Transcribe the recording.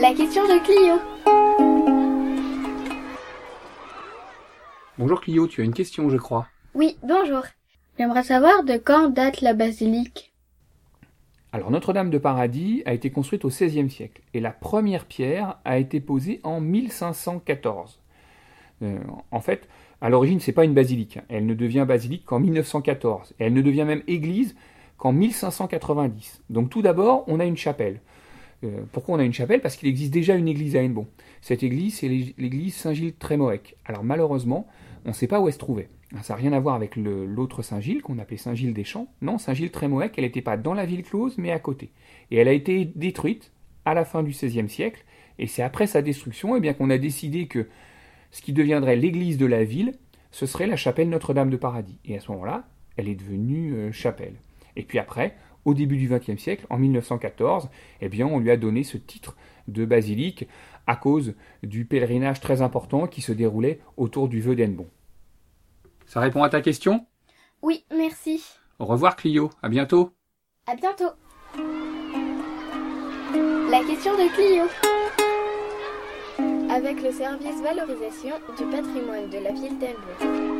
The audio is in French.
La question de Clio. Bonjour Clio, tu as une question, je crois. Oui, bonjour. J'aimerais savoir de quand date la basilique. Alors Notre-Dame de Paradis a été construite au XVIe siècle et la première pierre a été posée en 1514. Euh, en fait, à l'origine, c'est pas une basilique. Elle ne devient basilique qu'en 1914 et elle ne devient même église qu'en 1590. Donc tout d'abord, on a une chapelle. Euh, pourquoi on a une chapelle? Parce qu'il existe déjà une église à Hennebon. Cette église, c'est l'église Saint-Gilles-Trémoec. Alors malheureusement, on ne sait pas où elle se trouvait. Ça n'a rien à voir avec l'autre Saint-Gilles, qu'on appelait Saint-Gilles-des-Champs. Non, Saint-Gilles-Trémoec, elle n'était pas dans la ville close, mais à côté. Et elle a été détruite à la fin du XVIe siècle. Et c'est après sa destruction eh qu'on a décidé que ce qui deviendrait l'église de la ville, ce serait la chapelle Notre-Dame de Paradis. Et à ce moment-là, elle est devenue euh, chapelle. Et puis après, au début du XXe siècle, en 1914, eh bien, on lui a donné ce titre de basilique à cause du pèlerinage très important qui se déroulait autour du vœu d'Enbon. Ça répond à ta question? Oui, merci. Au revoir Clio, à bientôt. À bientôt. La question de Clio. Avec le service valorisation du patrimoine de la ville d'Enbon.